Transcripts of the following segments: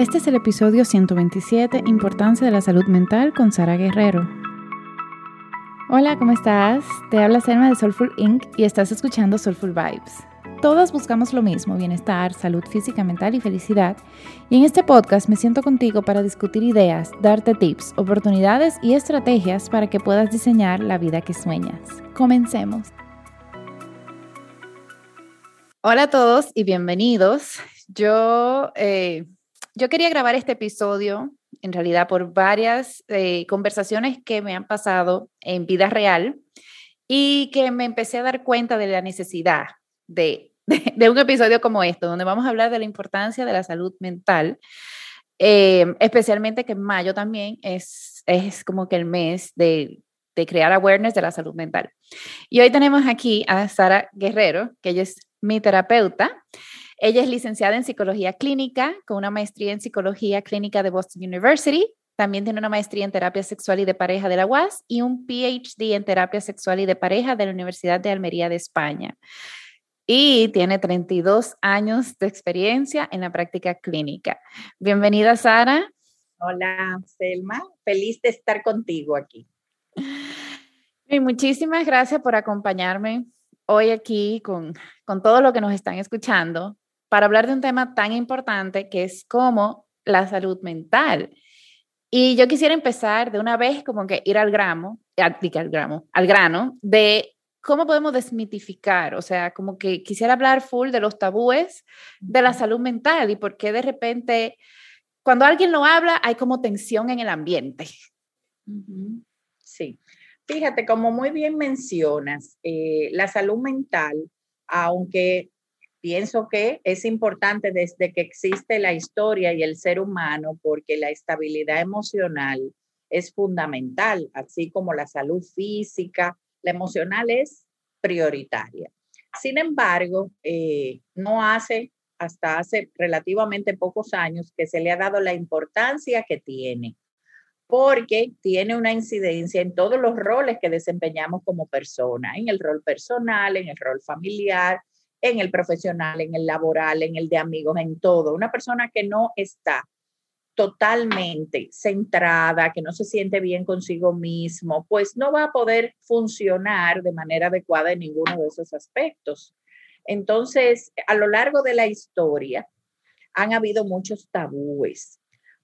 Este es el episodio 127, Importancia de la Salud Mental con Sara Guerrero. Hola, ¿cómo estás? Te habla Selma de Soulful Inc. y estás escuchando Soulful Vibes. Todas buscamos lo mismo, bienestar, salud física, mental y felicidad. Y en este podcast me siento contigo para discutir ideas, darte tips, oportunidades y estrategias para que puedas diseñar la vida que sueñas. Comencemos. Hola a todos y bienvenidos. Yo, eh, yo quería grabar este episodio en realidad por varias eh, conversaciones que me han pasado en vida real y que me empecé a dar cuenta de la necesidad de, de, un episodio como este, donde vamos a hablar de la importancia de la salud mental, eh, especialmente que mayo también es, es como que el mes de, de crear awareness de la salud mental. Y hoy tenemos aquí a Sara Guerrero, que ella es mi terapeuta. Ella es licenciada en psicología clínica con una maestría en psicología clínica de Boston University. También tiene una maestría en terapia sexual y de pareja de la UAS y un PhD en terapia sexual y de pareja de la Universidad de Almería de España. Y tiene 32 años de experiencia en la práctica clínica. Bienvenida, Sara. Hola, Selma. Feliz de estar contigo aquí. Y muchísimas gracias por acompañarme hoy aquí con, con todo lo que nos están escuchando para hablar de un tema tan importante que es como la salud mental. Y yo quisiera empezar de una vez como que ir al gramo, al, al gramo, al grano de cómo podemos desmitificar, o sea, como que quisiera hablar full de los tabúes de la salud mental y por qué de repente cuando alguien lo habla hay como tensión en el ambiente. Sí, fíjate, como muy bien mencionas, eh, la salud mental, aunque Pienso que es importante desde que existe la historia y el ser humano porque la estabilidad emocional es fundamental, así como la salud física, la emocional es prioritaria. Sin embargo, eh, no hace hasta hace relativamente pocos años que se le ha dado la importancia que tiene, porque tiene una incidencia en todos los roles que desempeñamos como persona, en el rol personal, en el rol familiar, en el profesional, en el laboral, en el de amigos, en todo. Una persona que no está totalmente centrada, que no se siente bien consigo mismo, pues no va a poder funcionar de manera adecuada en ninguno de esos aspectos. Entonces, a lo largo de la historia han habido muchos tabúes,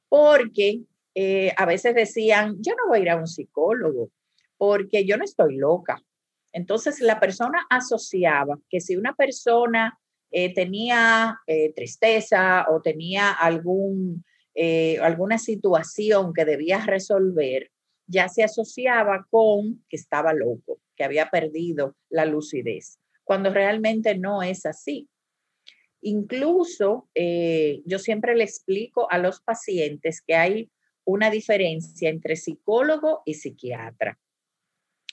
porque eh, a veces decían, yo no voy a ir a un psicólogo, porque yo no estoy loca, entonces la persona asociaba que si una persona eh, tenía eh, tristeza o tenía algún, eh, alguna situación que debía resolver, ya se asociaba con que estaba loco, que había perdido la lucidez, cuando realmente no es así. Incluso yo siempre le explico a los pacientes que hay una diferencia entre psicólogo y psiquiatra.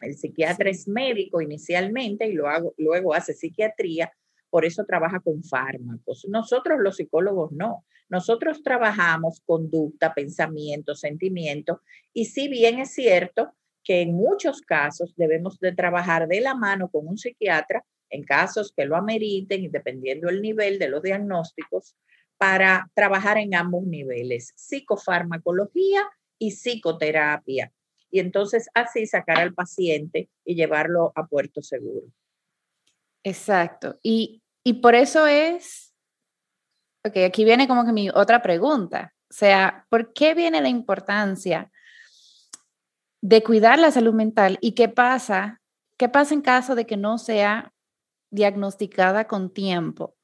El psiquiatra es médico inicialmente y luego, luego hace psiquiatría, por eso trabaja con fármacos. Nosotros los psicólogos no. Nosotros trabajamos conducta, pensamiento, sentimiento y si bien es cierto que en muchos casos debemos de trabajar de la mano con un psiquiatra en casos que lo ameriten y dependiendo del nivel de los diagnósticos para trabajar en ambos niveles, psicofarmacología y psicoterapia y entonces así sacar al paciente y llevarlo a puerto seguro. Exacto. Y, y por eso es, ok, aquí viene como que mi otra pregunta. O sea, ¿por qué viene la importancia de cuidar la salud mental y qué pasa? ¿Qué pasa en caso de que no sea diagnosticada con tiempo?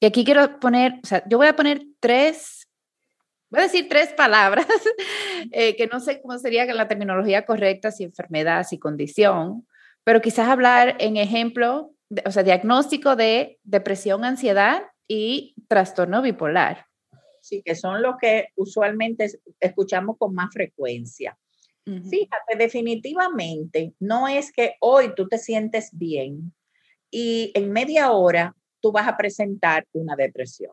Y aquí quiero poner, o sea, yo voy a poner tres voy a decir tres palabras, eh, que no sé cómo sería la terminología correcta, si enfermedad, si condición, pero quizás hablar en ejemplo, o sea, diagnóstico de depresión, ansiedad y trastorno bipolar. Sí, que son los que usualmente escuchamos con más frecuencia. Fíjate, definitivamente no es que hoy tú te sientes bien y en media hora tú vas a presentar una depresión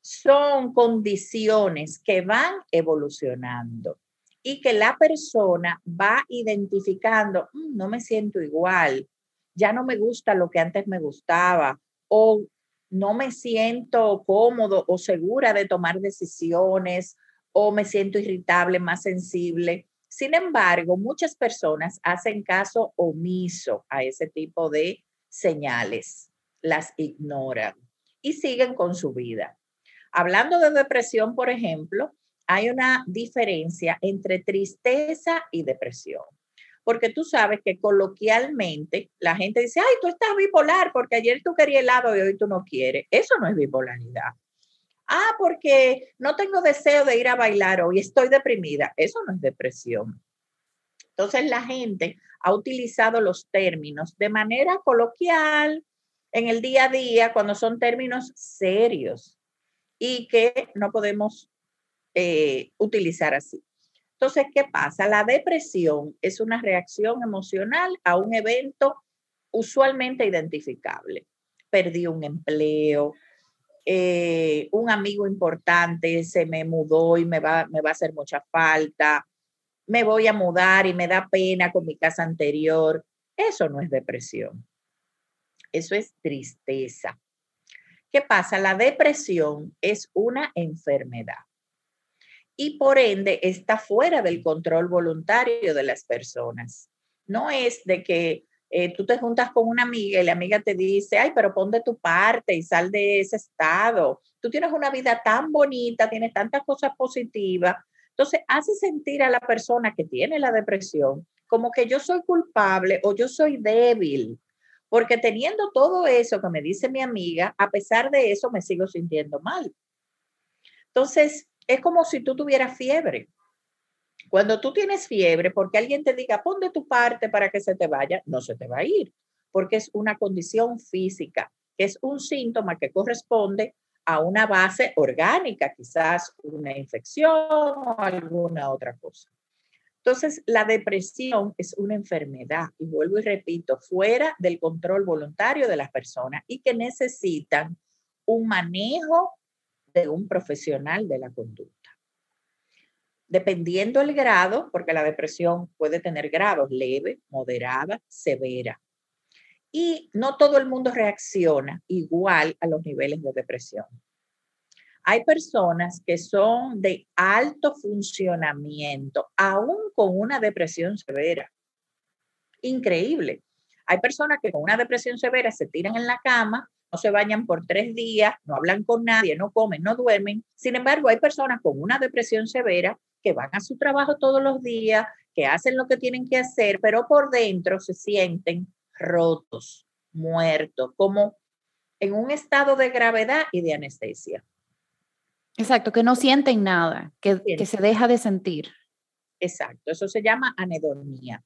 son condiciones que van evolucionando y que la persona va identificando, mm, no me siento igual, ya no me gusta lo que antes me gustaba, o no me siento cómodo o segura de tomar decisiones o me siento irritable, más sensible. Sin embargo, muchas personas hacen caso omiso a ese tipo de señales, las ignoran y siguen con su vida. Hablando de depresión, por ejemplo, hay una diferencia entre tristeza y depresión. Porque tú sabes que coloquialmente la gente dice, ay, tú estás bipolar porque ayer tú querías helado y hoy tú no quieres. Eso no es bipolaridad. Ah, porque no tengo deseo de ir a bailar hoy, estoy deprimida. Eso no es depresión. Entonces la gente ha utilizado los términos de manera coloquial en el día a día cuando son términos serios y que no podemos eh, utilizar así. Entonces, ¿qué pasa? La depresión es una reacción emocional a un evento usualmente identificable. Perdí un empleo, eh, un amigo importante se me mudó y me va, me va a hacer mucha falta, me voy a mudar y me da pena con mi casa anterior. Eso no es depresión. Eso es tristeza. ¿Qué pasa? La depresión es una enfermedad y por ende está fuera del control voluntario de las personas. No es de que eh, tú te juntas con una amiga y la amiga te dice, ay, pero pon de tu parte y sal de ese estado. Tú tienes una vida tan bonita, tienes tantas cosas positivas. Entonces hace sentir a la persona que tiene la depresión como que yo soy culpable o yo soy débil porque teniendo todo eso que me dice mi amiga, a pesar de eso me sigo sintiendo mal. Entonces, es como si tú tuvieras fiebre. Cuando tú tienes fiebre, porque alguien te diga, pon de tu parte para que se te vaya, no se te va a ir, porque es una condición física, es un síntoma que corresponde a una base orgánica, quizás una infección o alguna otra cosa. Entonces, la depresión es una enfermedad, y vuelvo y repito, fuera del control voluntario de las personas y que necesitan un manejo de un profesional de la conducta. Dependiendo el grado, porque la depresión puede tener grados leve, moderada, severa. Y no todo el mundo reacciona igual a los niveles de depresión. Hay personas que son de alto funcionamiento, aún con una depresión severa. Increíble. Hay personas que con una depresión severa se tiran en la cama, no se bañan por tres días, no hablan con nadie, no comen, no duermen. Sin embargo, hay personas con una depresión severa que van a su trabajo todos los días, que hacen lo que tienen que hacer, pero por dentro se sienten rotos, muertos, como en un estado de gravedad y de anestesia. Exacto, que no sienten nada, que, que se deja de sentir. Exacto, eso se llama anedonía.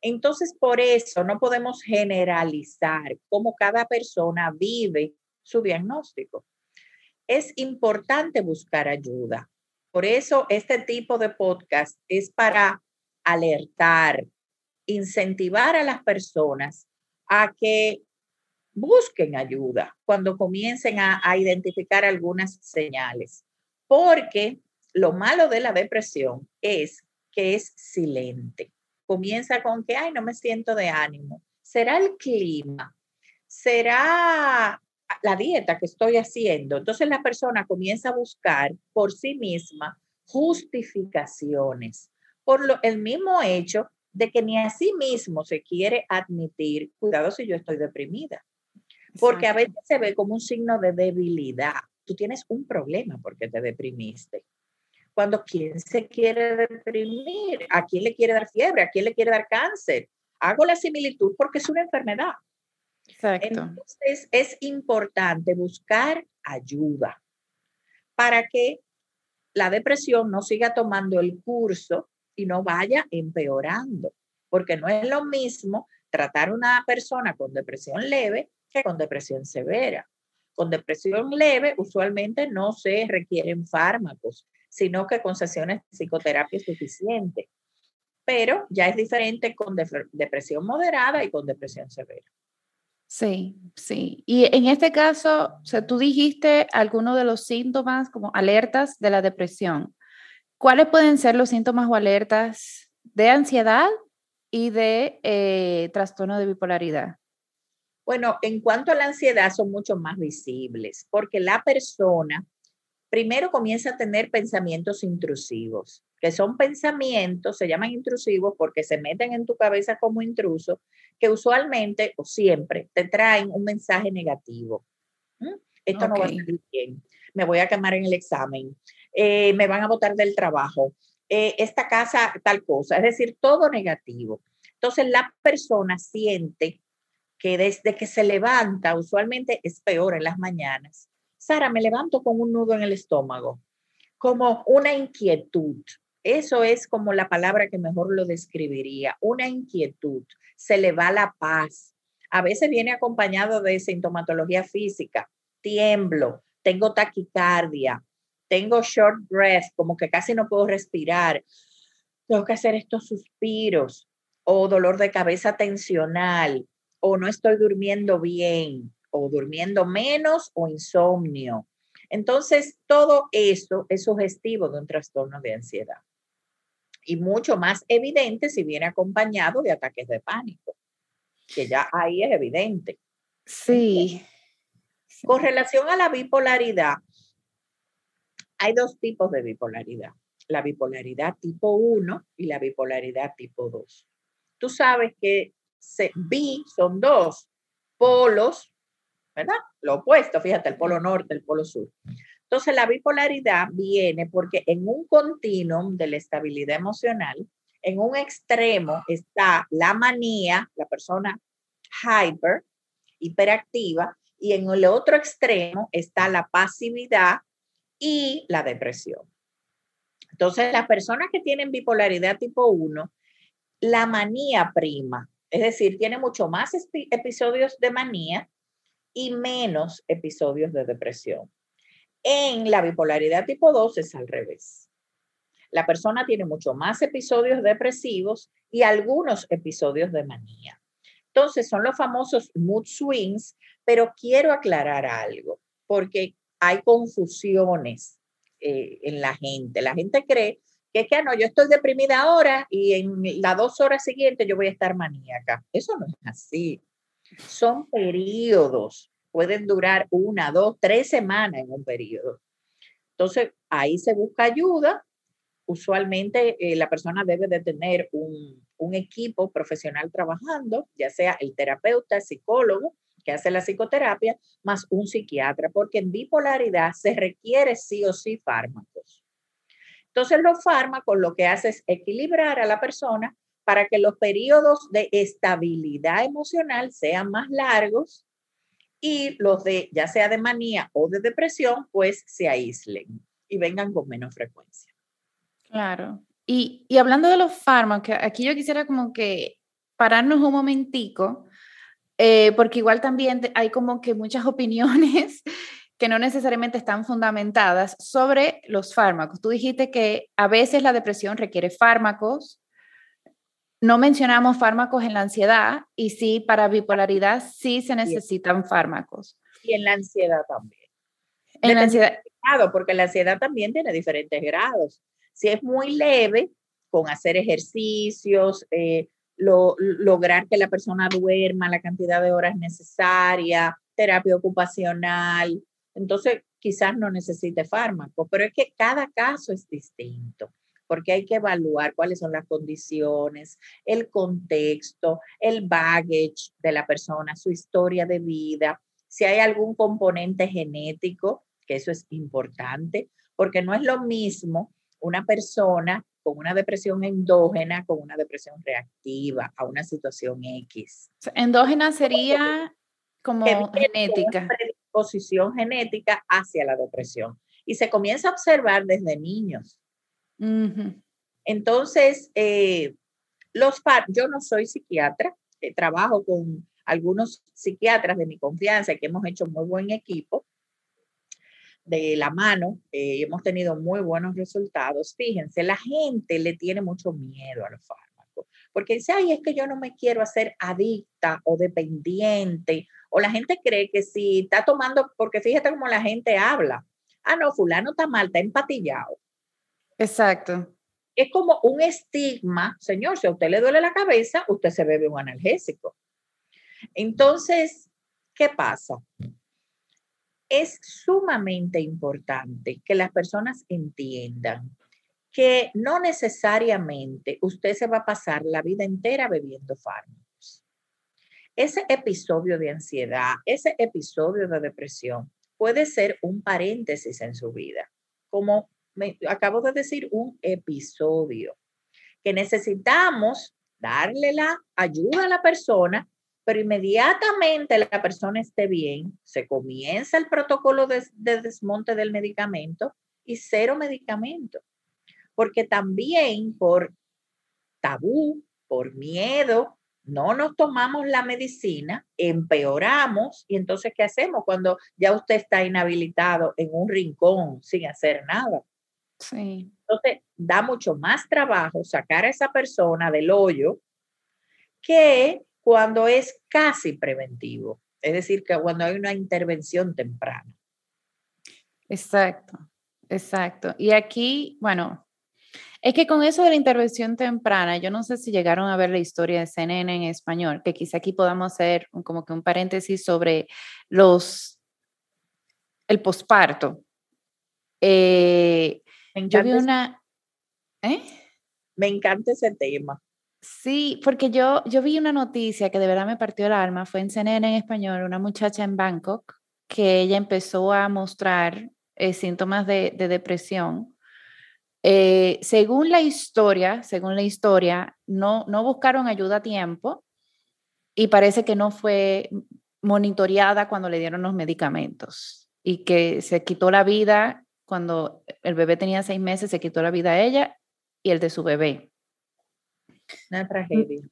Entonces, por eso no podemos generalizar cómo cada persona vive su diagnóstico. Es importante buscar ayuda. Por eso este tipo de podcast es para alertar, incentivar a las personas a que busquen ayuda cuando comiencen a, identificar algunas señales, porque lo malo de la depresión es que es silente. Comienza con que, ay, no me siento de ánimo. ¿Será el clima? ¿Será la dieta que estoy haciendo? Entonces la persona comienza a buscar por sí misma justificaciones por lo, el mismo hecho de que ni a sí mismo se quiere admitir, cuidado si yo estoy deprimida porque a veces se ve como un signo de debilidad. Tú tienes un problema porque te deprimiste. Cuando quién se quiere deprimir, a quién le quiere dar fiebre, a quién le quiere dar cáncer. Hago la similitud porque es una enfermedad. Exacto. Entonces es importante buscar ayuda para que la depresión no siga tomando el curso y no vaya empeorando, porque no es lo mismo tratar a una persona con depresión leve que con depresión severa. Con depresión leve usualmente no se requieren fármacos, sino que con sesiones de psicoterapia es suficiente. Pero ya es diferente con depresión moderada y con depresión severa. Sí, sí. Y en este caso, o sea, tú dijiste algunos de los síntomas como alertas de la depresión. ¿Cuáles pueden ser los síntomas o alertas de ansiedad y de eh, trastorno de bipolaridad? Bueno, en cuanto a la ansiedad, son mucho más visibles, porque la persona primero comienza a tener pensamientos intrusivos, que son pensamientos, se llaman intrusivos porque se meten en tu cabeza como intruso, que usualmente o siempre te traen un mensaje negativo. ¿Mm? Esto no va a salir bien, me voy a quemar en el examen, eh, me van a botar del trabajo, eh, esta casa tal cosa, es decir, todo negativo. Entonces la persona siente que desde que se levanta, usualmente es peor en las mañanas, Sara, me levanto con un nudo en el estómago, como una inquietud. Eso es como la palabra que mejor lo describiría, una inquietud. Se le va la paz. A veces viene acompañado de sintomatología física, tiemblo, tengo taquicardia, tengo short breath, como que casi no puedo respirar, tengo que hacer estos suspiros o dolor de cabeza tensional o no estoy durmiendo bien o durmiendo menos o insomnio. Entonces, todo eso es sugestivo de un trastorno de ansiedad. Y mucho más evidente si viene acompañado de ataques de pánico, que ya ahí es evidente. Sí. Con relación a la bipolaridad, hay dos tipos de bipolaridad. La bipolaridad tipo 1 y la bipolaridad tipo 2. Tú sabes que bi son dos polos ¿verdad? Lo opuesto, fíjate, el polo norte, el polo sur. Entonces, la bipolaridad viene porque en un continuum de la estabilidad emocional, en un extremo está la manía, la persona hyper, hiperactiva, y en el otro extremo está la pasividad y la depresión. Entonces, las personas que tienen bipolaridad tipo 1, la manía prima, es decir, tiene mucho más episodios de manía y menos episodios de depresión. En la bipolaridad tipo 2 es al revés. La persona tiene mucho más episodios depresivos y algunos episodios de manía. Entonces son los famosos mood swings, pero quiero aclarar algo, porque hay confusiones eh, en la gente. La gente cree que es que ah, no, yo estoy deprimida ahora y en las dos horas siguientes yo voy a estar maníaca. Eso no es así son periodos, pueden durar una, dos, tres semanas en un periodo. Entonces, ahí se busca ayuda. Usualmente eh, la persona debe de tener un, un equipo profesional trabajando, ya sea el terapeuta, el psicólogo, que hace la psicoterapia, más un psiquiatra, porque en bipolaridad se requiere sí o sí fármacos. Entonces, los fármacos lo que hace es equilibrar a la persona para que los periodos de estabilidad emocional sean más largos y los de, ya sea de manía o de depresión, pues se aíslen y vengan con menos frecuencia. Claro. Y, y hablando de los fármacos, aquí yo quisiera como que pararnos un momentico, eh, porque igual también hay como que muchas opiniones que no necesariamente están fundamentadas sobre los fármacos. Tú dijiste que a veces la depresión requiere fármacos, no mencionamos fármacos en la ansiedad y sí, para bipolaridad sí se necesitan fármacos. Y en la ansiedad también. En la ansiedad. Porque la ansiedad también tiene diferentes grados. Si es muy leve, con hacer ejercicios, eh, lograr que la persona duerma la cantidad de horas necesaria, terapia ocupacional, entonces quizás no necesite fármacos, pero es que cada caso es distinto porque hay que evaluar cuáles son las condiciones, el contexto, el baggage de la persona, su historia de vida, si hay algún componente genético, que eso es importante, porque no es lo mismo una persona con una depresión endógena con una depresión reactiva a una situación X. Endógena sería como genética. Posición genética hacia la depresión. Y se comienza a observar desde niños. Entonces, eh, los yo no soy psiquiatra, eh, trabajo con algunos psiquiatras de mi confianza que hemos hecho muy buen equipo de la mano, eh, hemos tenido muy buenos resultados. Fíjense, la gente le tiene mucho miedo a los fármacos, porque dice, ay, es que yo no me quiero hacer adicta o dependiente, o la gente cree que si está tomando, porque fíjate cómo la gente habla, ah, no, fulano está mal, está empatillado. Exacto. Es como un estigma, señor, si a usted le duele la cabeza, usted se bebe un analgésico. Entonces, ¿Qué pasa? Es sumamente importante que las personas entiendan que no necesariamente usted se va a pasar la vida entera bebiendo fármacos. Ese episodio de ansiedad, ese episodio de depresión puede ser un paréntesis en su vida, como me, acabo de decir, un episodio que necesitamos darle la ayuda a la persona, pero inmediatamente la persona esté bien, se comienza el protocolo de, de desmonte del medicamento y cero medicamento porque también por tabú, por miedo, no nos tomamos la medicina, empeoramos y entonces ¿qué hacemos cuando ya usted está inhabilitado en un rincón sin hacer nada? Sí. Entonces da mucho más trabajo sacar a esa persona del hoyo que cuando es casi preventivo, es decir, que cuando hay una intervención temprana. Exacto, exacto. Y aquí, bueno, es que con eso de la intervención temprana, yo no sé si llegaron a ver la historia de CNN en español, que quizá aquí podamos hacer como que un paréntesis sobre los, el posparto. Eh, yo vi una... ¿eh? Me encanta ese tema. Sí, porque yo, yo vi una noticia que de verdad me partió el alma, fue en CNN en español, una muchacha en Bangkok, que ella empezó a mostrar eh, síntomas de, de depresión eh, según la historia, según la historia, no, no buscaron ayuda a tiempo y parece que no fue monitoreada cuando le dieron los medicamentos y que se quitó la vida cuando el bebé tenía seis meses, se quitó la vida a ella y el de su bebé. Una tragedia.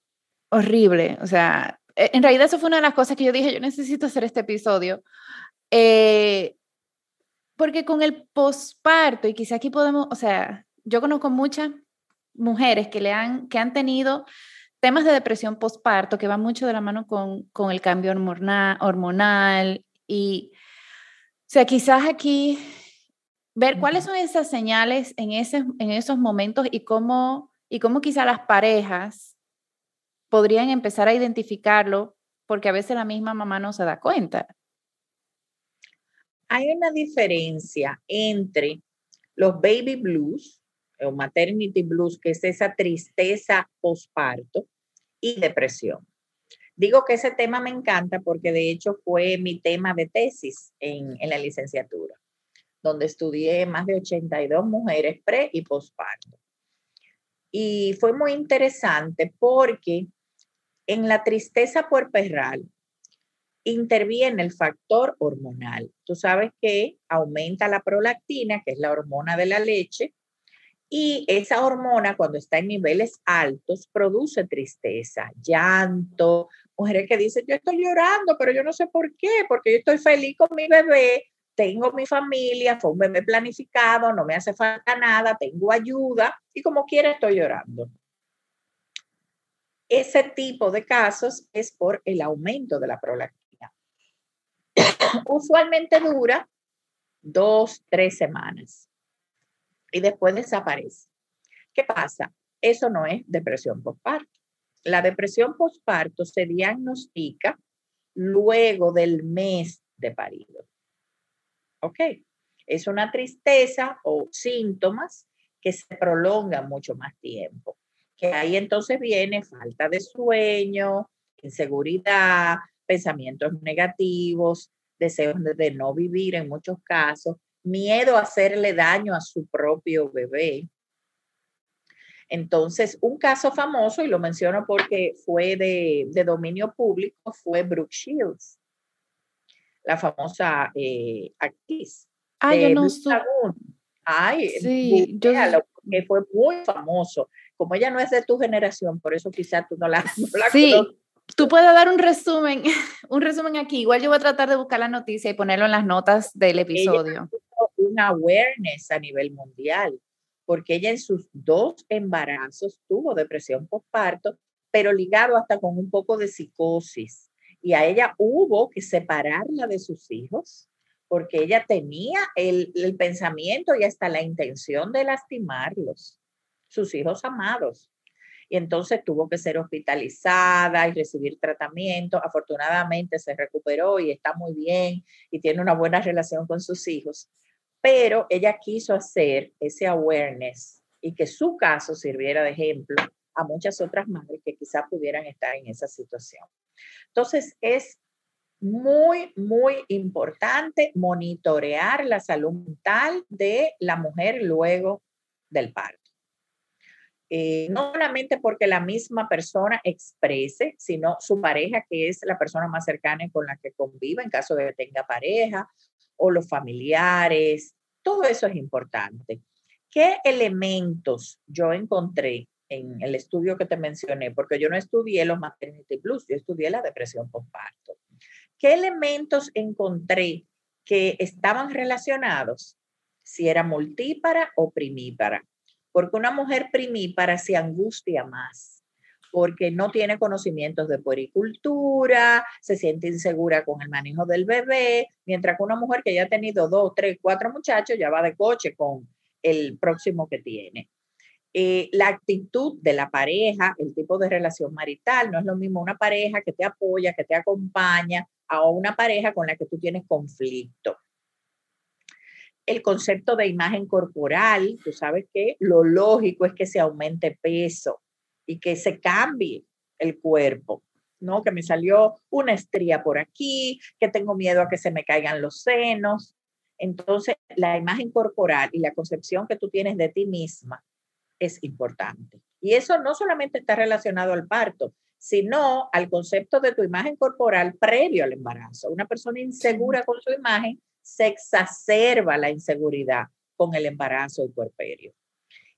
Horrible, o sea, e, en realidad eso fue una de las cosas que yo dije, yo necesito hacer este episodio. Eh, porque con el posparto, y quizá aquí podemos, o sea, yo conozco muchas mujeres que, le han, que han tenido temas de depresión posparto que van mucho de la mano con, con el cambio hormonal, hormonal y, o sea, quizás aquí ver cuáles son esas señales en, ese, en esos momentos y cómo, y cómo quizá las parejas podrían empezar a identificarlo porque a veces la misma mamá no se da cuenta hay una diferencia entre los baby blues o maternity blues, que es esa tristeza posparto, y depresión. Digo que ese tema me encanta porque de hecho fue mi tema de tesis en, en la licenciatura, donde estudié más de 82 mujeres pre y posparto. Y fue muy interesante porque en la tristeza puerperal interviene el factor hormonal. Tú sabes que aumenta la prolactina, que es la hormona de la leche, y esa hormona cuando está en niveles altos produce tristeza, llanto, mujeres que dicen, yo estoy llorando, pero yo no sé por qué, porque yo estoy feliz con mi bebé, tengo mi familia, fue un bebé planificado, no me hace falta nada, tengo ayuda y como quiera estoy llorando. Ese tipo de casos es por el aumento de la prolactina usualmente dura dos, tres semanas y después desaparece. ¿Qué pasa? Eso no es depresión postparto. La depresión postparto se diagnostica luego del mes de parido. ¿Ok? Es una tristeza o síntomas que se prolongan mucho más tiempo. Que ahí entonces viene falta de sueño, inseguridad, pensamientos negativos, deseos de no vivir en muchos casos, miedo a hacerle daño a su propio bebé. Entonces, un caso famoso, y lo menciono porque fue de, dominio público, fue Brooke Shields, la famosa eh, actriz. Ah, yo no Ay, sí, yo... que fue muy famoso. Como ella no es de tu generación, por eso quizás tú no la, no sí, Tú puedes dar un resumen, un resumen aquí. Igual yo voy a tratar de buscar la noticia y ponerlo en las notas del episodio. una awareness a nivel mundial, porque ella en sus dos embarazos tuvo depresión postparto, pero ligado hasta con un poco de psicosis. Y a ella hubo que separarla de sus hijos porque ella tenía el, el pensamiento y hasta la intención de lastimarlos, sus hijos amados. Y entonces tuvo que ser hospitalizada y recibir tratamiento. Afortunadamente se recuperó y está muy bien y tiene una buena relación con sus hijos, pero ella quiso hacer ese awareness y que su caso sirviera de ejemplo a muchas otras madres que quizás pudieran estar en esa situación. Entonces, es muy, muy importante monitorear la salud mental de la mujer luego del parto. Eh, no solamente porque la misma persona exprese, sino su pareja, que es la persona más cercana con la que convive en caso de que tenga pareja, o los familiares, todo eso es importante. ¿Qué elementos yo encontré en el estudio que te mencioné? Porque yo no estudié los maternity blues, yo estudié la depresión postparto. ¿Qué elementos encontré que estaban relacionados? Si era multípara o primípara. Porque una mujer primípara se angustia más, porque no tiene conocimientos de puericultura, se siente insegura con el manejo del bebé, mientras que una mujer que ya ha tenido dos, tres, cuatro muchachos ya va de coche con el próximo que tiene. Eh, la actitud de la pareja, el tipo de relación marital, no es lo mismo una pareja que te apoya, que te acompaña, a una pareja con la que tú tienes conflicto. El concepto de imagen corporal, tú sabes que lo lógico es que se aumente peso y que se cambie el cuerpo, ¿no? Que me salió una estría por aquí, que tengo miedo a que se me caigan los senos. Entonces, la imagen corporal y la concepción que tú tienes de ti misma es importante. Y eso no solamente está relacionado al parto, sino al concepto de tu imagen corporal previo al embarazo. Una persona insegura con su imagen se exacerba la inseguridad con el embarazo y puerperio.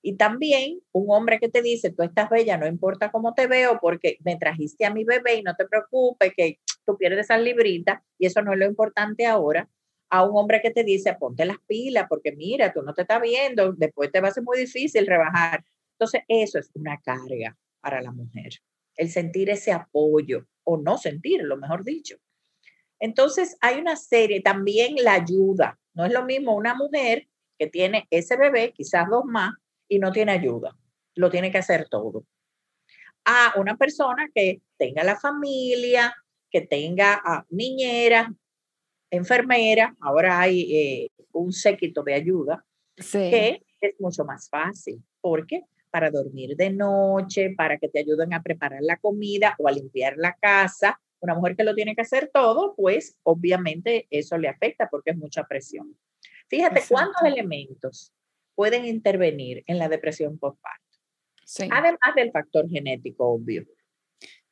Y también un hombre que te dice, tú estás bella, no importa cómo te veo, porque me trajiste a mi bebé y no te preocupes que tú pierdes esas libritas y eso no es lo importante ahora. A un hombre que te dice, ponte las pilas, porque mira, tú no te estás viendo, después te va a ser muy difícil rebajar. Entonces, eso es una carga para la mujer el sentir ese apoyo o no sentirlo, mejor dicho. Entonces, hay una serie, también la ayuda. No es lo mismo una mujer que tiene ese bebé, quizás dos más, y no tiene ayuda. Lo tiene que hacer todo. A una persona que tenga la familia, que tenga a niñera, enfermera, ahora hay eh, un séquito de ayuda, que es mucho más fácil. ¿Por qué? para dormir de noche, para que te ayuden a preparar la comida o a limpiar la casa. Una mujer que lo tiene que hacer todo, pues obviamente eso le afecta porque es mucha presión. Fíjate cuántos elementos pueden intervenir en la depresión postparto. Sí. Además del factor genético, obvio.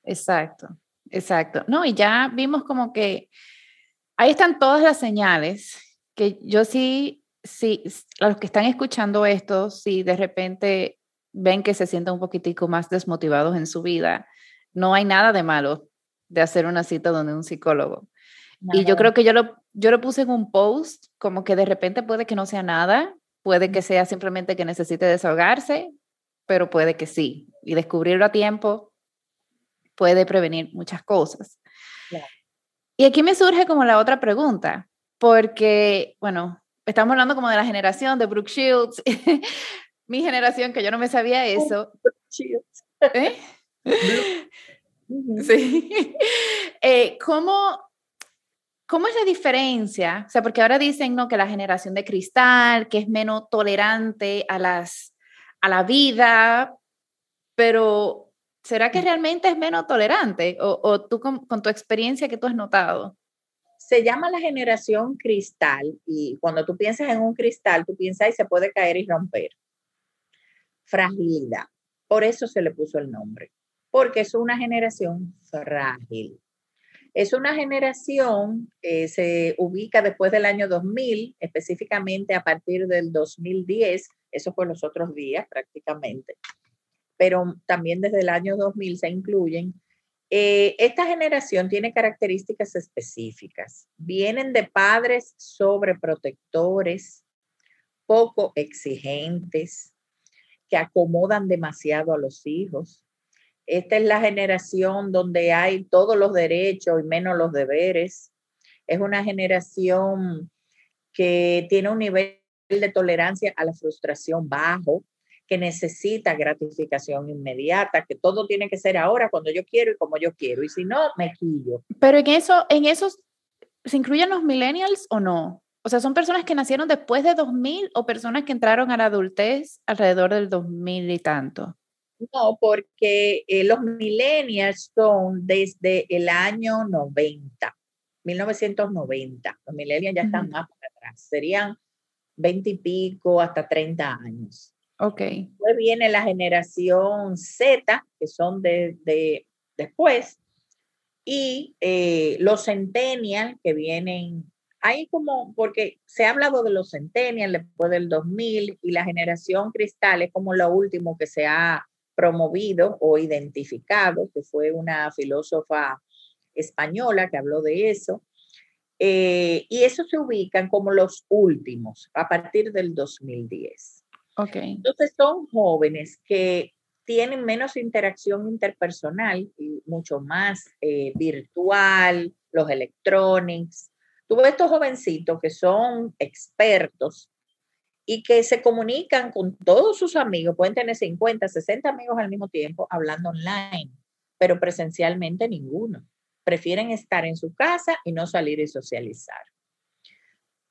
Exacto, exacto. No, y ya vimos como que ahí están todas las señales que yo sí, sí, a los que están escuchando esto, si de repente ven que se sienten un poquitico más desmotivados en su vida, no hay nada de malo de hacer una cita donde un psicólogo. Y yo creo que yo lo, yo lo puse en un post, como que de repente puede que no sea nada, puede que sea simplemente que necesite desahogarse, pero puede que sí. Y descubrirlo a tiempo puede prevenir muchas cosas. Y aquí me surge como la otra pregunta, porque, bueno, estamos hablando como de la generación de Brooke Shields, mi generación, que yo no me sabía eso. ¿Eh? Sí. Eh, ¿cómo, ¿Cómo es la diferencia? O sea, porque ahora dicen ¿no? que la generación de cristal, que es menos tolerante a, las, a la vida, pero ¿será que realmente es menos tolerante? ¿O, o tú con, con, tu experiencia que tú has notado? Se llama la generación cristal y cuando tú piensas en un cristal, tú piensas y se puede caer y romper fragilidad. Por eso se le puso el nombre, porque es una generación frágil. Es una generación que se ubica después del año 2000, específicamente a partir del 2010, eso fue los otros días prácticamente, pero también desde el año 2000 se incluyen. Eh, esta generación tiene características específicas. Vienen de padres sobreprotectores, poco exigentes, que acomodan demasiado a los hijos. Esta es la generación donde hay todos los derechos y menos los deberes. Es una generación que tiene un nivel de tolerancia a la frustración bajo, que necesita gratificación inmediata, que todo tiene que ser ahora cuando yo quiero y como yo quiero, y si no, me quillo. Pero en eso, en esos, ¿se incluyen los millennials o no? O sea, ¿son personas que nacieron después de 2000 o personas que entraron a la adultez alrededor del 2000 y tanto? No, porque eh, los millennials son desde el año 90, 1990. Los millennials ya están más para atrás. Serían 20 y pico hasta 30 años. Ok. Después viene la generación Z, que son de, después, y eh, los centennials que vienen hay como, porque se ha hablado de los centennials después del 2000 y la generación cristal es como lo último que se ha promovido o identificado, que fue una filósofa española que habló de eso. Eh, y eso se ubican como los últimos a partir del 2010. Okay. Entonces son jóvenes que tienen menos interacción interpersonal y mucho más eh, virtual, los electronics, Tú ves estos jovencitos que son expertos y que se comunican con todos sus amigos, pueden tener 50, 60 amigos al mismo tiempo hablando online, pero presencialmente ninguno. Prefieren estar en su casa y no salir y socializar.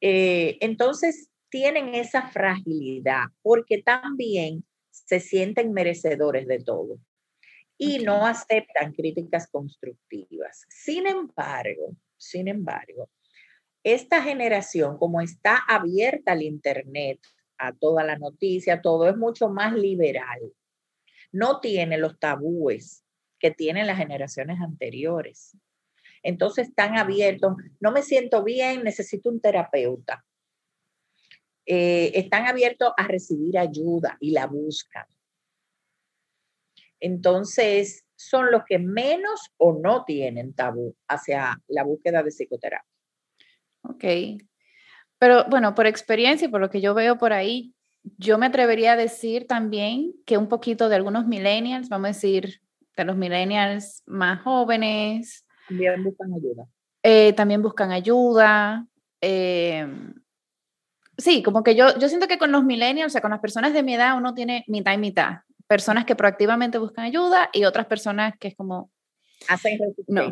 Eh, entonces, tienen esa fragilidad porque también se sienten merecedores de todo y no aceptan críticas constructivas. Sin embargo, sin embargo, esta generación, como está abierta al Internet, a toda la noticia, todo es mucho más liberal. No tiene los tabúes que tienen las generaciones anteriores. Entonces están abiertos, no me siento bien, necesito un terapeuta. Eh, están abiertos a recibir ayuda y la buscan. Entonces, son los que menos o no tienen tabú hacia la búsqueda de psicoterapia. Ok. Pero bueno, por experiencia y por lo que yo veo por ahí, yo me atrevería a decir también que un poquito de algunos millennials, vamos a decir, de los millennials más jóvenes. También buscan ayuda. Eh, también buscan ayuda. Eh, sí, como que yo, yo siento que con los millennials, o sea, con las personas de mi edad, uno tiene mitad y mitad. Personas que proactivamente buscan ayuda y otras personas que es como... Hacen resistencia. No.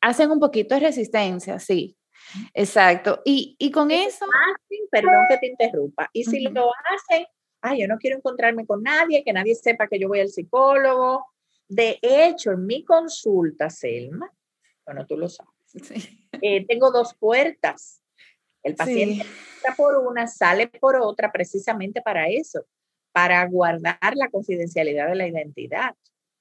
Hacen un poquito de resistencia, sí. Exacto. Y, y con eso... perdón que te interrumpa. Y si lo hacen, ay, yo no quiero encontrarme con nadie, que nadie sepa que yo voy al psicólogo. De hecho, en mi consulta, Selma, bueno, tú lo sabes, eh, tengo dos puertas. El paciente entra por una, sale por otra, precisamente para eso, para guardar la confidencialidad de la identidad,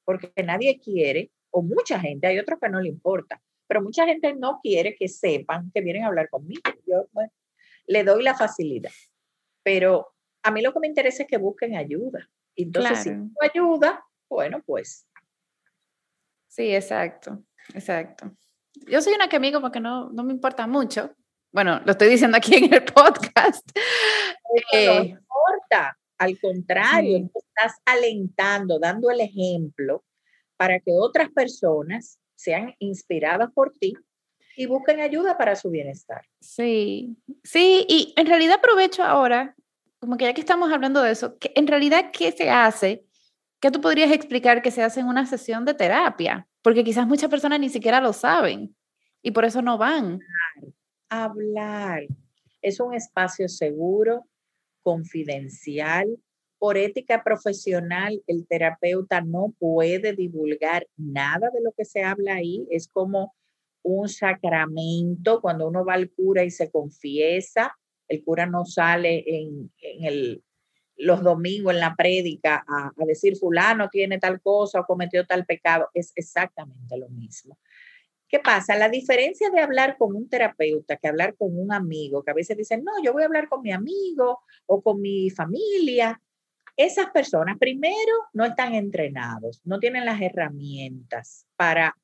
porque nadie quiere, o mucha gente, hay otros que no le importa, pero mucha gente no quiere que sepan que vienen a hablar conmigo. Yo le doy la facilidad, pero a mí lo que me interesa es que busquen ayuda. Entonces, si si ayuda, bueno, pues. Sí, exacto, exacto. Yo soy una que amigo porque no, no me importa mucho. Bueno, lo estoy diciendo aquí en el podcast. no eh, importa, al contrario, estás alentando, dando el ejemplo para que otras personas sean inspiradas por ti y busquen ayuda para su bienestar. Sí, sí, y en realidad aprovecho ahora, como que ya que estamos hablando de eso, que en realidad, ¿qué se hace? ¿Qué tú podrías explicar que se hace en una sesión de terapia? Porque quizás muchas personas ni siquiera lo saben y por eso no van. hablar. Es un espacio seguro, confidencial, por ética profesional, el terapeuta no puede divulgar nada de lo que se habla ahí. Es como un sacramento cuando uno va al cura y se confiesa. El cura no sale en, el, los domingos en la prédica a, a, decir fulano tiene tal cosa o cometió tal pecado. Es exactamente lo mismo. ¿Qué pasa? La diferencia de hablar con un terapeuta que hablar con un amigo, que a veces dicen, no, yo voy a hablar con mi amigo o con mi familia, esas personas, primero, no están entrenados, no tienen las herramientas para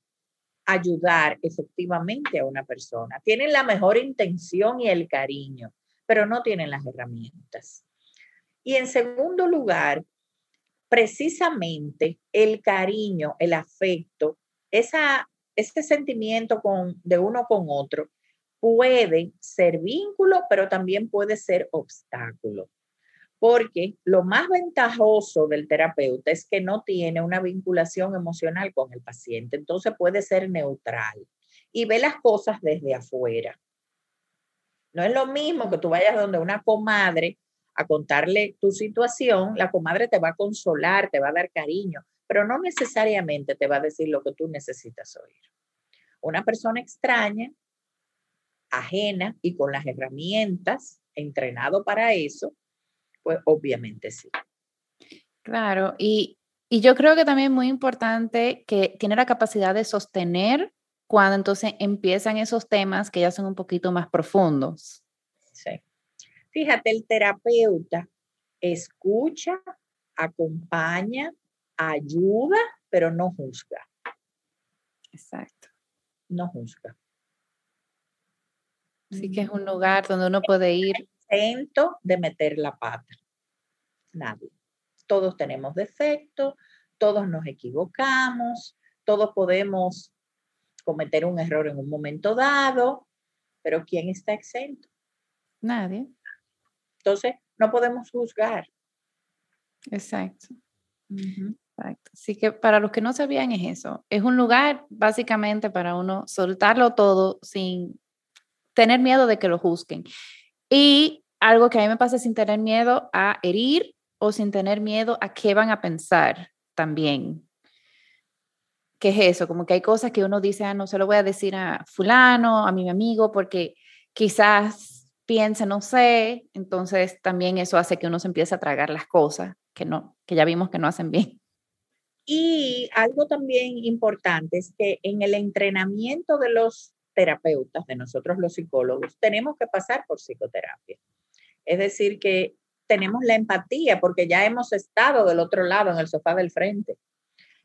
ayudar efectivamente a una persona. Tienen la mejor intención y el cariño, pero no tienen las herramientas. Y en segundo lugar, precisamente el cariño, el afecto, ese sentimiento de uno con otro puede ser vínculo, pero también puede ser obstáculo porque lo más ventajoso del terapeuta es que no tiene una vinculación emocional con el paciente, entonces puede ser neutral y ve las cosas desde afuera. No es lo mismo que tú vayas donde una comadre a contarle tu situación, la comadre te va a consolar, te va a dar cariño, pero no necesariamente te va a decir lo que tú necesitas oír. Una persona extraña, ajena y con las herramientas, entrenado para eso, pues obviamente sí. Claro, y, yo creo que también es muy importante que tiene la capacidad de sostener cuando entonces empiezan esos temas que ya son un poquito más profundos. Sí. Fíjate, el terapeuta escucha, acompaña, ayuda, pero no juzga. Exacto. No juzga. Así que es un lugar donde uno puede ir. Intento de meter la pata. Nadie. Todos tenemos defectos, todos nos equivocamos, todos podemos cometer un error en un momento dado, pero ¿quién está exento? Nadie. Entonces, no podemos juzgar. Exacto. Exacto. Así que para los que no sabían es eso. Es un lugar básicamente para uno soltarlo todo sin tener miedo de que lo juzguen. Y algo que a mí me pasa sin tener miedo a herir o sin tener miedo a qué van a pensar también. ¿Qué es eso? Como que hay cosas que uno dice, ah, no se lo voy a decir a fulano, a mi amigo, porque quizás piense, no sé, entonces también eso hace que uno se empiece a tragar las cosas que no, que ya vimos que no hacen bien. Y algo también importante es que en el entrenamiento de los terapeutas, de nosotros los psicólogos, tenemos que pasar por psicoterapia. Es decir, que tenemos la empatía porque ya hemos estado del otro lado, en el sofá del frente.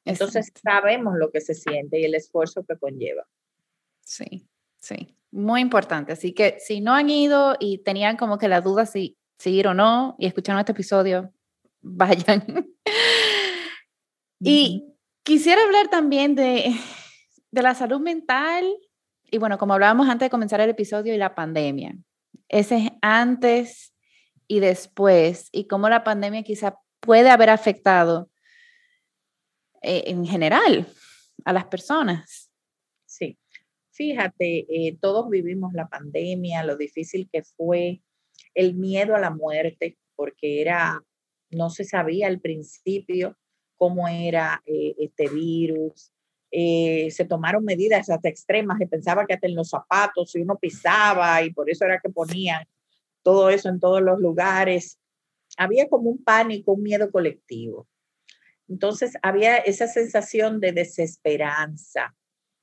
Entonces sabemos lo que se siente y el esfuerzo que conlleva. Sí, sí, muy importante. Así que si no han ido y tenían como que la duda si, si ir o no y escucharon este episodio, vayan. y quisiera hablar también de, de la salud mental y bueno, como hablábamos antes de comenzar el episodio y la pandemia, ese es antes y después y cómo la pandemia quizá puede haber afectado eh, en general a las personas. Sí, fíjate, eh, todos vivimos la pandemia, lo difícil que fue, el miedo a la muerte, porque era, no se sabía al principio cómo era eh, este virus, eh, se tomaron medidas extremas y pensaba que hasta en los zapatos si uno pisaba y por eso era que ponían todo eso en todos los lugares. Había como un pánico, un miedo colectivo. Entonces había esa sensación de desesperanza,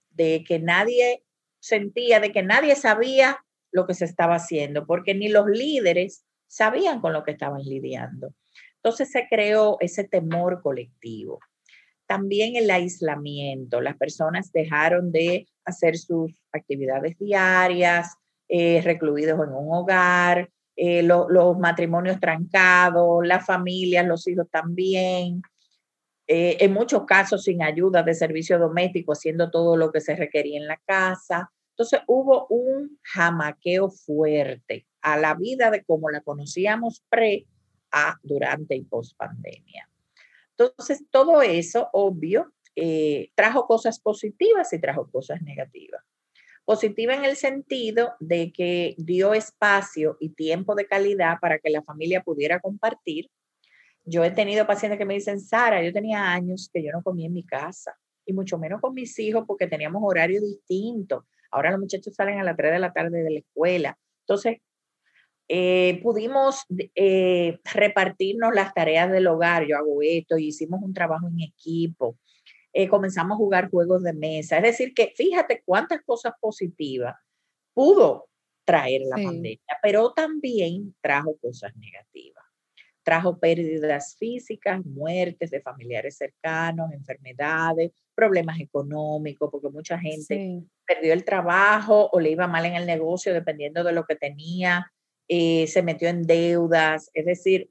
de que nadie sentía, de que nadie sabía lo que se estaba haciendo, porque ni los líderes sabían con lo que estaban lidiando. Entonces se creó ese temor colectivo. También el aislamiento. Las personas dejaron de hacer sus actividades diarias, eh, recluidos en un hogar, eh, los matrimonios trancados, las familias, los hijos también. Eh, en muchos casos sin ayuda de servicio doméstico, haciendo todo lo que se requería en la casa. Entonces hubo un jamaqueo fuerte a la vida de como la conocíamos pre, a, durante y post pandemia. Entonces, todo eso, obvio, eh, trajo cosas positivas y trajo cosas negativas. Positiva en el sentido de que dio espacio y tiempo de calidad para que la familia pudiera compartir. Yo he tenido pacientes que me dicen, Sara, yo tenía años que yo no comía en mi casa, y mucho menos con mis hijos porque teníamos horarios distintos. Ahora los muchachos salen a las 3 de la tarde de la escuela. Entonces, eh, pudimos eh, repartirnos las tareas del hogar, yo hago esto, y hicimos un trabajo en equipo, eh, comenzamos a jugar juegos de mesa, es decir, que fíjate cuántas cosas positivas pudo traer la pandemia, pero también trajo cosas negativas. Trajo pérdidas físicas, muertes de familiares cercanos, enfermedades, problemas económicos, porque mucha gente perdió el trabajo o le iba mal en el negocio dependiendo de lo que tenía eh, se metió en deudas, es decir,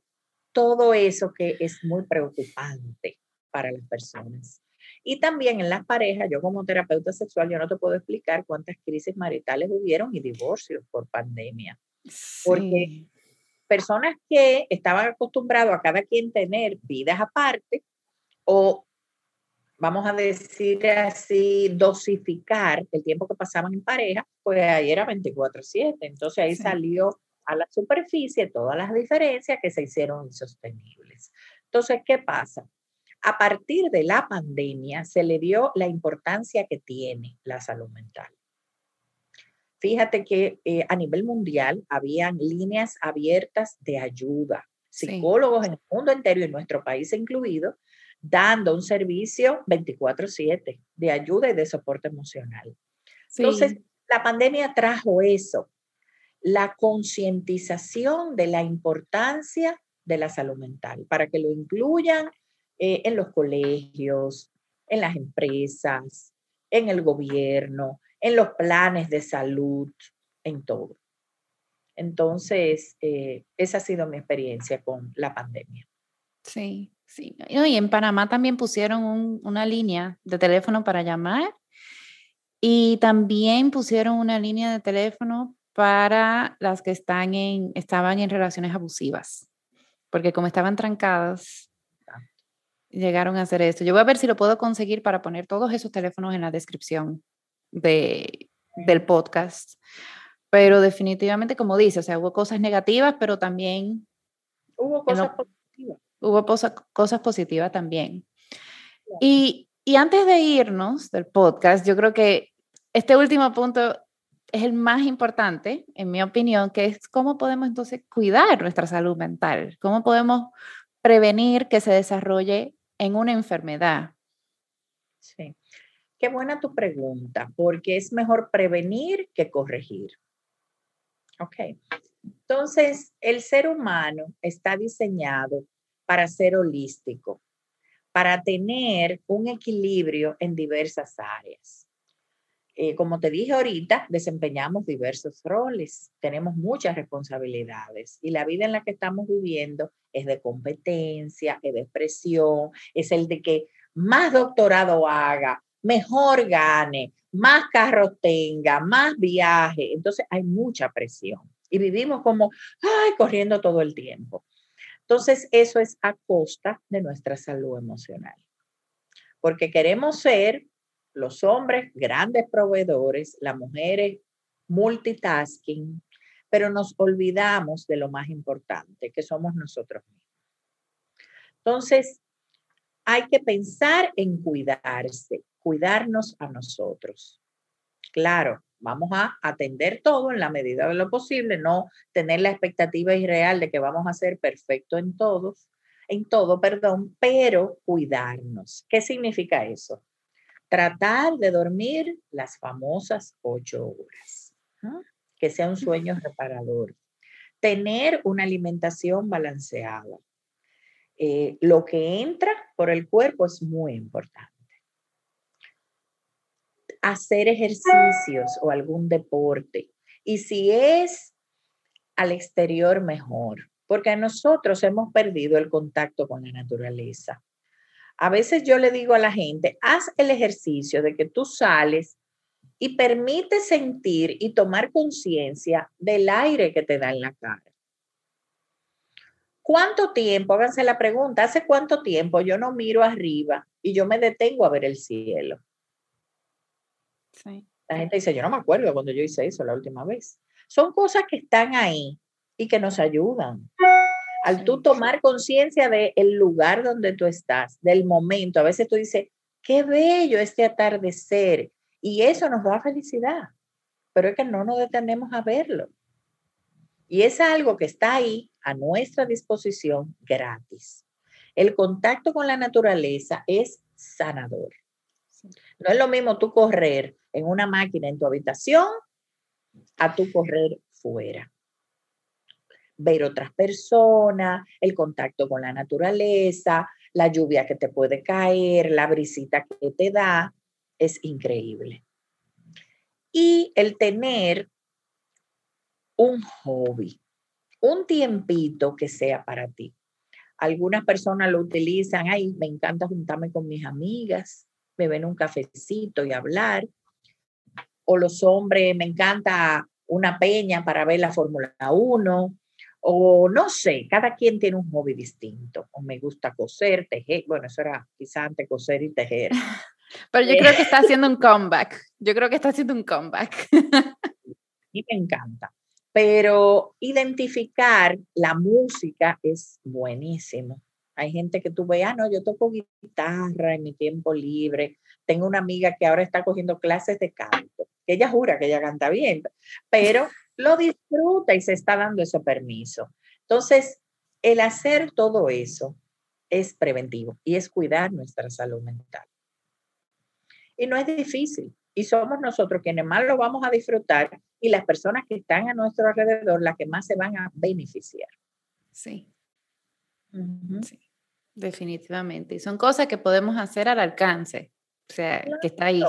todo eso que es muy preocupante para las personas. Y también en las parejas, yo como terapeuta sexual, yo no te puedo explicar cuántas crisis maritales hubieron y divorcios por pandemia. Porque personas que estaban acostumbrados a cada quien tener vidas aparte o vamos a decir así, dosificar el tiempo que pasaban en pareja, pues ahí era 24/7. Entonces ahí salió a la superficie todas las diferencias que se hicieron insostenibles. Entonces, ¿qué pasa? A partir de la pandemia se le dio la importancia que tiene la salud mental. Fíjate que eh, a nivel mundial habían líneas abiertas de ayuda, psicólogos en el mundo entero y en nuestro país incluido, dando un servicio 24/7 de ayuda y de soporte emocional. Entonces, la pandemia trajo eso, la concientización de la importancia de la salud mental, para que lo incluyan eh, en los colegios, en las empresas, en el gobierno, en los planes de salud, en todo. Entonces, eh, esa ha sido mi experiencia con la pandemia. Sí, Sí, y en Panamá también pusieron una línea de teléfono para llamar y también pusieron una línea de teléfono para las que están en, estaban en relaciones abusivas, porque como estaban trancadas, llegaron a hacer esto. Yo voy a ver si lo puedo conseguir para poner todos esos teléfonos en la descripción de, del podcast. Pero definitivamente, como dice, o sea, hubo cosas negativas, pero también... Hubo cosas positivas hubo cosas positivas también. Y, y antes de irnos del podcast, yo creo que este último punto es el más importante, en mi opinión, que es cómo podemos entonces cuidar nuestra salud mental, cómo podemos prevenir que se desarrolle en una enfermedad. Sí, qué buena tu pregunta, porque es mejor prevenir que corregir. Ok, entonces el ser humano está diseñado para ser holístico, para tener un equilibrio en diversas áreas. Eh, como te dije ahorita, desempeñamos diversos roles, tenemos muchas responsabilidades y la vida en la que estamos viviendo es de competencia, es de presión, es el de que más doctorado haga, mejor gane, más carros tenga, más viaje. Entonces hay mucha presión y vivimos como, ay, corriendo todo el tiempo. Entonces, eso es a costa de nuestra salud emocional. Porque queremos ser los hombres grandes proveedores, las mujeres multitasking, pero nos olvidamos de lo más importante, que somos nosotros mismos. Entonces, hay que pensar en cuidarse, cuidarnos a nosotros. Claro, vamos a atender todo en la medida de lo posible, no tener la expectativa irreal de que vamos a ser perfecto en todos, en todo, perdón, pero cuidarnos. ¿Qué significa eso? Tratar de dormir las famosas ocho horas, que sea un sueño reparador. Tener una alimentación balanceada. Eh, lo que entra por el cuerpo es muy importante hacer ejercicios o algún deporte. Y si es al exterior, mejor, porque nosotros hemos perdido el contacto con la naturaleza. A veces yo le digo a la gente, haz el ejercicio de que tú sales y permite sentir y tomar conciencia del aire que te da en la cara. ¿Cuánto tiempo? Háganse la pregunta, ¿hace cuánto tiempo yo no miro arriba y yo me detengo a ver el cielo? La gente dice, yo no me acuerdo cuando yo hice eso la última vez. Son cosas que están ahí y que nos ayudan. Al tú tomar conciencia del lugar donde tú estás, del momento, a veces tú dices, qué bello este atardecer. Y eso nos da felicidad, pero es que no nos detenemos a verlo. Y es algo que está ahí a nuestra disposición gratis. El contacto con la naturaleza es sanador. No es lo mismo tú correr en una máquina en tu habitación a tu correr fuera. Ver otras personas, el contacto con la naturaleza, la lluvia que te puede caer, la brisita que te da, es increíble. Y el tener un hobby, un tiempito que sea para ti. Algunas personas lo utilizan, ay, me encanta juntarme con mis amigas, beber un cafecito y hablar. O los hombres, me encanta una peña para ver la Fórmula 1 o no sé, cada quien tiene un hobby distinto, o me gusta coser, tejer, bueno, eso era quizá antes coser y tejer. Pero yo creo que está haciendo un comeback, yo creo que está haciendo un comeback. y me encanta. Pero identificar la música es buenísimo. Hay gente que tú veas, ah, no, yo toco guitarra en mi tiempo libre. Tengo una amiga que ahora está cogiendo clases de canto, que ella jura que ella canta bien, pero lo disfruta y se está dando ese permiso. Entonces, el hacer todo eso es preventivo y es cuidar nuestra salud mental. Y no es difícil. Y somos nosotros quienes más lo vamos a disfrutar y las personas que están a nuestro alrededor las que más se van a beneficiar. Sí. sí. Definitivamente. Y son cosas que podemos hacer al alcance. O sea, que está ahí.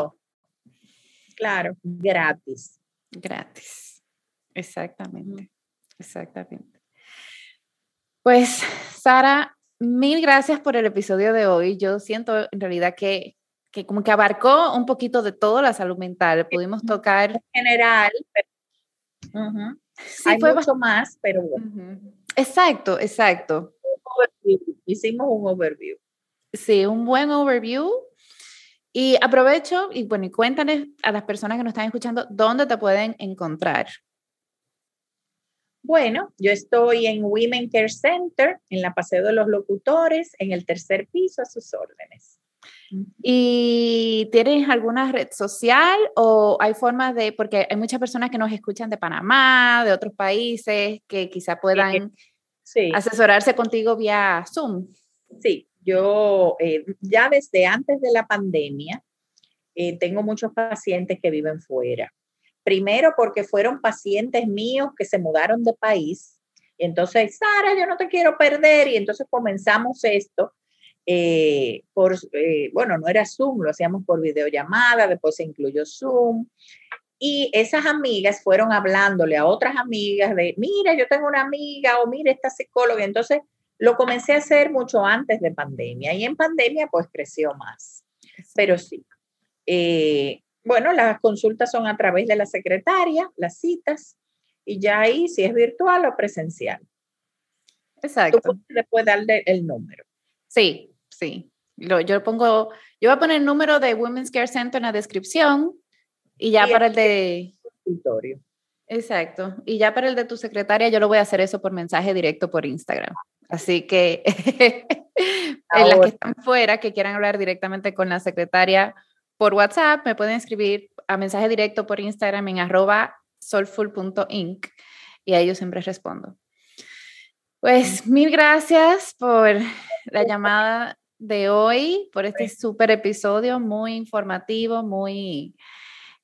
Claro, gratis. Gratis. Exactamente. Exactamente. Pues, Sara, mil gracias por el episodio de hoy. Yo siento en realidad que que como que abarcó un poquito de todo la salud mental. Pudimos tocar... En general, sí, Hay fue mucho más, pero bueno. Exacto, exacto. Hicimos un overview. Sí, un buen overview. Y aprovecho y bueno, y cuéntanos a las personas que nos están escuchando dónde te pueden encontrar. Bueno, yo estoy en Women Care Center, en la Paseo de los Locutores, en el tercer piso, a sus órdenes. ¿Y tienes alguna red social o hay formas de, porque hay muchas personas que nos escuchan de Panamá, de otros países, que quizá puedan asesorarse contigo vía Zoom? Sí, yo eh, ya desde antes de la pandemia eh, tengo muchos pacientes que viven fuera. Primero porque fueron pacientes míos que se mudaron de país. Y entonces, Sara, yo no te quiero perder. Y entonces comenzamos esto eh, por, eh, bueno, no era Zoom, lo hacíamos por videollamada, después se incluyó Zoom. Y esas amigas fueron hablándole a otras amigas de, mira, yo tengo una amiga o mira, esta psicóloga. Entonces, lo comencé a hacer mucho antes de pandemia y en pandemia pues creció más. Pero sí. Eh, bueno, las consultas son a través de la secretaria, las citas, y ya ahí si es virtual o presencial. Exacto. Tú puedes darle el número. Sí, Sí, yo pongo, yo voy a poner el número de Women's Care Center en la descripción y ya para el de... Exacto. Y ya para el de tu secretaria yo lo voy a hacer eso por mensaje directo por Instagram. Así que en las que están fuera, que quieran hablar directamente con la secretaria por WhatsApp, me pueden escribir a mensaje directo por Instagram en arroba soulful.inc y a ellos siempre respondo. Pues mil gracias por la llamada de hoy, por este súper episodio muy informativo, muy...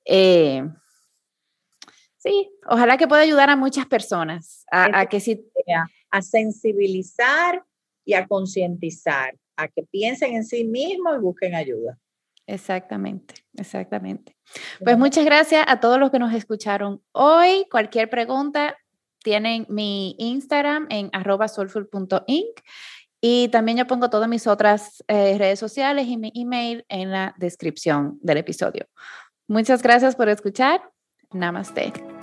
Eh, sí, ojalá que pueda ayudar a muchas personas a, que sí... A sensibilizar y a concientizar, a que piensen en sí mismos y busquen ayuda. Exactamente, exactamente. Pues muchas gracias a todos los que nos escucharon hoy. Cualquier pregunta, tienen mi Instagram en arroba soulful.inc y también yo pongo todas mis otras eh, redes sociales y mi email en la descripción del episodio. Muchas gracias por escuchar. Namaste.